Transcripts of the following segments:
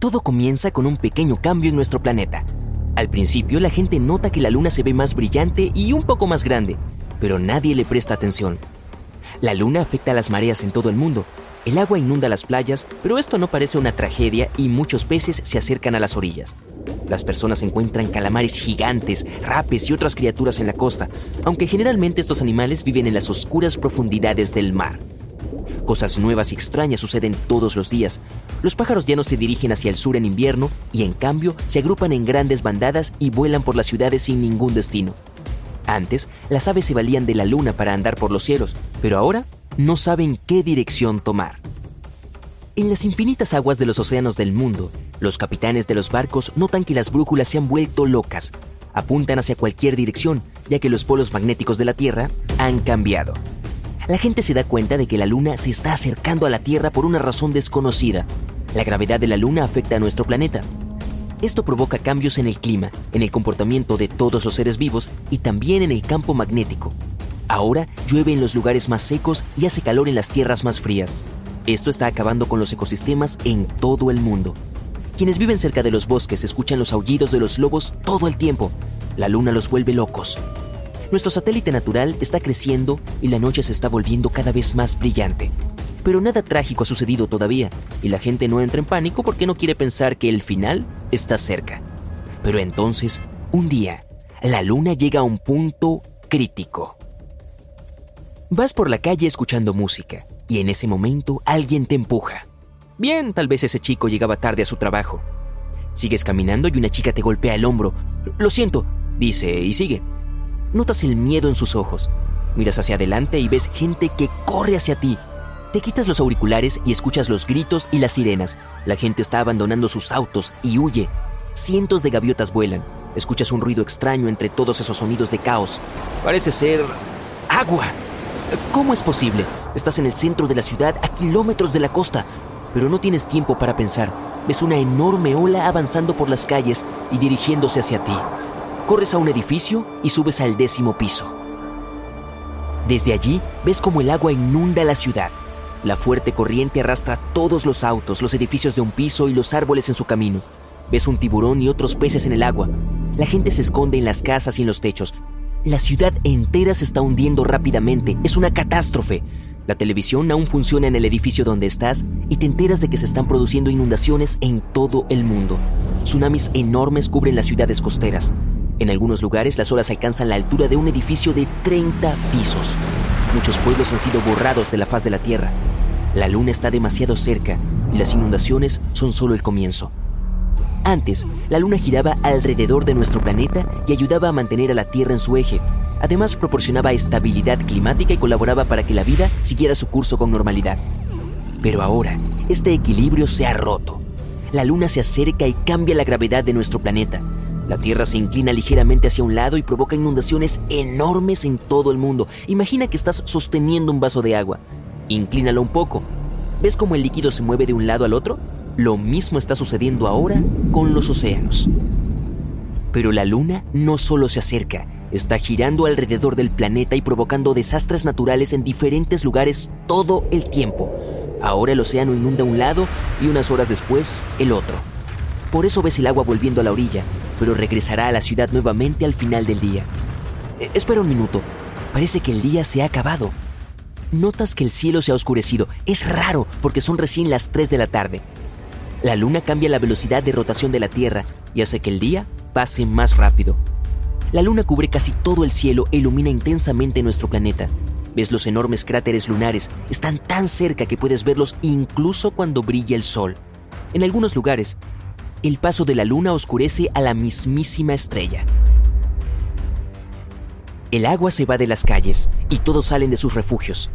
Todo comienza con un pequeño cambio en nuestro planeta. Al principio la gente nota que la luna se ve más brillante y un poco más grande, pero nadie le presta atención. La luna afecta a las mareas en todo el mundo. El agua inunda las playas, pero esto no parece una tragedia y muchos peces se acercan a las orillas. Las personas encuentran calamares gigantes, rapes y otras criaturas en la costa, aunque generalmente estos animales viven en las oscuras profundidades del mar. Cosas nuevas y extrañas suceden todos los días. Los pájaros ya no se dirigen hacia el sur en invierno y en cambio se agrupan en grandes bandadas y vuelan por las ciudades sin ningún destino. Antes, las aves se valían de la luna para andar por los cielos, pero ahora no saben qué dirección tomar. En las infinitas aguas de los océanos del mundo, los capitanes de los barcos notan que las brújulas se han vuelto locas. Apuntan hacia cualquier dirección, ya que los polos magnéticos de la Tierra han cambiado la gente se da cuenta de que la Luna se está acercando a la Tierra por una razón desconocida. La gravedad de la Luna afecta a nuestro planeta. Esto provoca cambios en el clima, en el comportamiento de todos los seres vivos y también en el campo magnético. Ahora llueve en los lugares más secos y hace calor en las tierras más frías. Esto está acabando con los ecosistemas en todo el mundo. Quienes viven cerca de los bosques escuchan los aullidos de los lobos todo el tiempo. La luna los vuelve locos. Nuestro satélite natural está creciendo y la noche se está volviendo cada vez más brillante. Pero nada trágico ha sucedido todavía y la gente no entra en pánico porque no quiere pensar que el final está cerca. Pero entonces, un día, la luna llega a un punto crítico. Vas por la calle escuchando música y en ese momento alguien te empuja. Bien, tal vez ese chico llegaba tarde a su trabajo. Sigues caminando y una chica te golpea el hombro. Lo siento, dice y sigue. Notas el miedo en sus ojos. Miras hacia adelante y ves gente que corre hacia ti. Te quitas los auriculares y escuchas los gritos y las sirenas. La gente está abandonando sus autos y huye. Cientos de gaviotas vuelan. Escuchas un ruido extraño entre todos esos sonidos de caos. Parece ser... agua. ¿Cómo es posible? Estás en el centro de la ciudad a kilómetros de la costa, pero no tienes tiempo para pensar. Ves una enorme ola avanzando por las calles y dirigiéndose hacia ti. Corres a un edificio y subes al décimo piso. Desde allí ves como el agua inunda la ciudad. La fuerte corriente arrastra todos los autos, los edificios de un piso y los árboles en su camino. Ves un tiburón y otros peces en el agua. La gente se esconde en las casas y en los techos. La ciudad entera se está hundiendo rápidamente. Es una catástrofe. La televisión aún funciona en el edificio donde estás y te enteras de que se están produciendo inundaciones en todo el mundo. Tsunamis enormes cubren las ciudades costeras. En algunos lugares las olas alcanzan la altura de un edificio de 30 pisos. Muchos pueblos han sido borrados de la faz de la Tierra. La luna está demasiado cerca y las inundaciones son solo el comienzo. Antes, la luna giraba alrededor de nuestro planeta y ayudaba a mantener a la Tierra en su eje. Además, proporcionaba estabilidad climática y colaboraba para que la vida siguiera su curso con normalidad. Pero ahora, este equilibrio se ha roto. La luna se acerca y cambia la gravedad de nuestro planeta, la Tierra se inclina ligeramente hacia un lado y provoca inundaciones enormes en todo el mundo. Imagina que estás sosteniendo un vaso de agua. Inclínalo un poco. ¿Ves cómo el líquido se mueve de un lado al otro? Lo mismo está sucediendo ahora con los océanos. Pero la Luna no solo se acerca, está girando alrededor del planeta y provocando desastres naturales en diferentes lugares todo el tiempo. Ahora el océano inunda un lado y unas horas después el otro. Por eso ves el agua volviendo a la orilla, pero regresará a la ciudad nuevamente al final del día. Eh, espera un minuto. Parece que el día se ha acabado. Notas que el cielo se ha oscurecido. Es raro porque son recién las 3 de la tarde. La luna cambia la velocidad de rotación de la Tierra y hace que el día pase más rápido. La luna cubre casi todo el cielo e ilumina intensamente nuestro planeta. Ves los enormes cráteres lunares, están tan cerca que puedes verlos incluso cuando brilla el sol. En algunos lugares, el paso de la luna oscurece a la mismísima estrella. El agua se va de las calles y todos salen de sus refugios.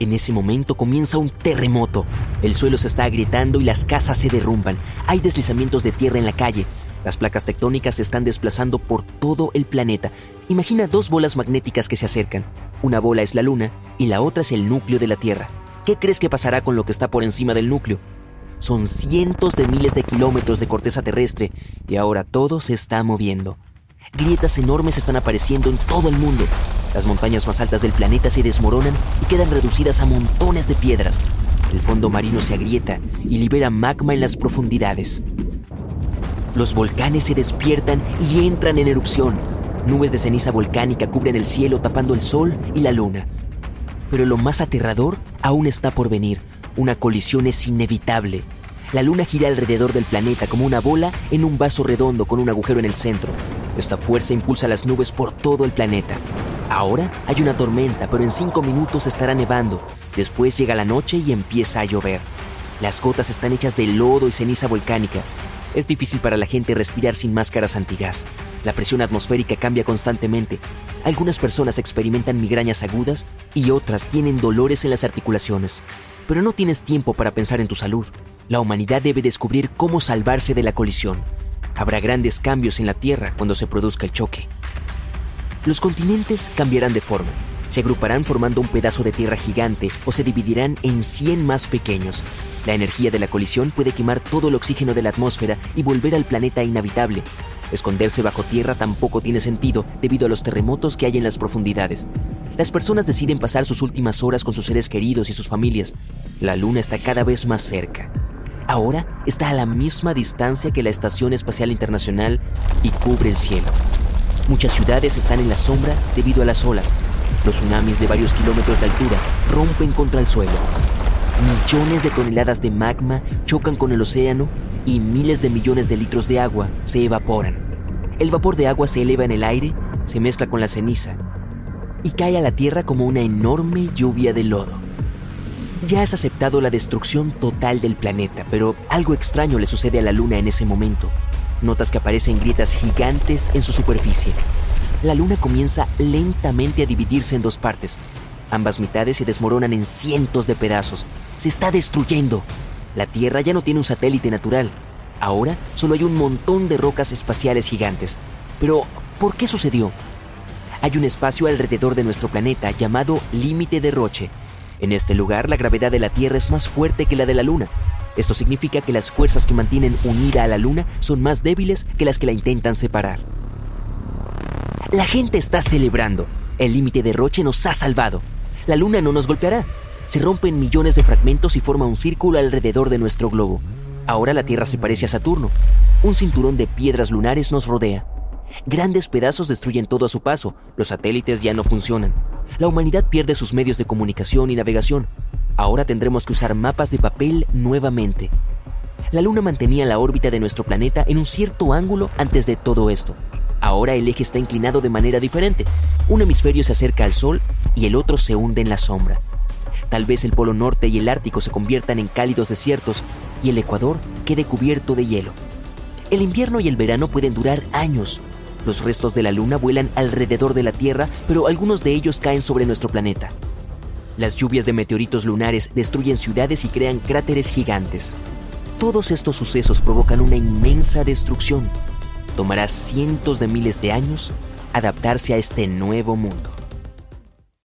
En ese momento comienza un terremoto. El suelo se está agrietando y las casas se derrumban. Hay deslizamientos de tierra en la calle. Las placas tectónicas se están desplazando por todo el planeta. Imagina dos bolas magnéticas que se acercan. Una bola es la Luna y la otra es el núcleo de la Tierra. ¿Qué crees que pasará con lo que está por encima del núcleo? Son cientos de miles de kilómetros de corteza terrestre y ahora todo se está moviendo. Grietas enormes están apareciendo en todo el mundo. Las montañas más altas del planeta se desmoronan y quedan reducidas a montones de piedras. El fondo marino se agrieta y libera magma en las profundidades. Los volcanes se despiertan y entran en erupción. Nubes de ceniza volcánica cubren el cielo tapando el sol y la luna. Pero lo más aterrador aún está por venir. Una colisión es inevitable. La luna gira alrededor del planeta como una bola en un vaso redondo con un agujero en el centro. Esta fuerza impulsa las nubes por todo el planeta. Ahora hay una tormenta, pero en cinco minutos estará nevando. Después llega la noche y empieza a llover. Las gotas están hechas de lodo y ceniza volcánica. Es difícil para la gente respirar sin máscaras antigas. La presión atmosférica cambia constantemente. Algunas personas experimentan migrañas agudas y otras tienen dolores en las articulaciones. Pero no tienes tiempo para pensar en tu salud. La humanidad debe descubrir cómo salvarse de la colisión. Habrá grandes cambios en la Tierra cuando se produzca el choque. Los continentes cambiarán de forma. Se agruparán formando un pedazo de tierra gigante o se dividirán en 100 más pequeños. La energía de la colisión puede quemar todo el oxígeno de la atmósfera y volver al planeta inhabitable. Esconderse bajo tierra tampoco tiene sentido debido a los terremotos que hay en las profundidades. Las personas deciden pasar sus últimas horas con sus seres queridos y sus familias. La luna está cada vez más cerca. Ahora está a la misma distancia que la Estación Espacial Internacional y cubre el cielo. Muchas ciudades están en la sombra debido a las olas. Los tsunamis de varios kilómetros de altura rompen contra el suelo. Millones de toneladas de magma chocan con el océano y miles de millones de litros de agua se evaporan. El vapor de agua se eleva en el aire, se mezcla con la ceniza y cae a la tierra como una enorme lluvia de lodo. Ya has aceptado la destrucción total del planeta, pero algo extraño le sucede a la Luna en ese momento. Notas que aparecen grietas gigantes en su superficie. La Luna comienza lentamente a dividirse en dos partes. Ambas mitades se desmoronan en cientos de pedazos. Se está destruyendo. La Tierra ya no tiene un satélite natural. Ahora solo hay un montón de rocas espaciales gigantes. Pero, ¿por qué sucedió? Hay un espacio alrededor de nuestro planeta llamado límite de Roche, en este lugar, la gravedad de la Tierra es más fuerte que la de la Luna. Esto significa que las fuerzas que mantienen unida a la Luna son más débiles que las que la intentan separar. La gente está celebrando. El límite de Roche nos ha salvado. La Luna no nos golpeará. Se rompen millones de fragmentos y forma un círculo alrededor de nuestro globo. Ahora la Tierra se parece a Saturno. Un cinturón de piedras lunares nos rodea. Grandes pedazos destruyen todo a su paso. Los satélites ya no funcionan la humanidad pierde sus medios de comunicación y navegación. Ahora tendremos que usar mapas de papel nuevamente. La Luna mantenía la órbita de nuestro planeta en un cierto ángulo antes de todo esto. Ahora el eje está inclinado de manera diferente. Un hemisferio se acerca al Sol y el otro se hunde en la sombra. Tal vez el Polo Norte y el Ártico se conviertan en cálidos desiertos y el Ecuador quede cubierto de hielo. El invierno y el verano pueden durar años, los restos de la Luna vuelan alrededor de la Tierra, pero algunos de ellos caen sobre nuestro planeta. Las lluvias de meteoritos lunares destruyen ciudades y crean cráteres gigantes. Todos estos sucesos provocan una inmensa destrucción. Tomará cientos de miles de años adaptarse a este nuevo mundo.